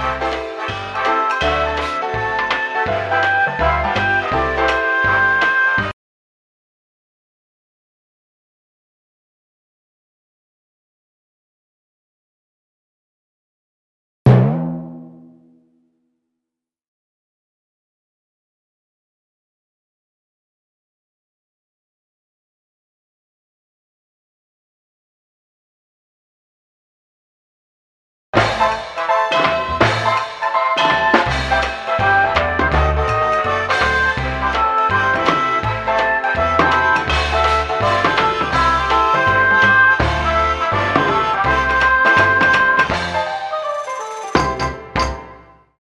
Bye.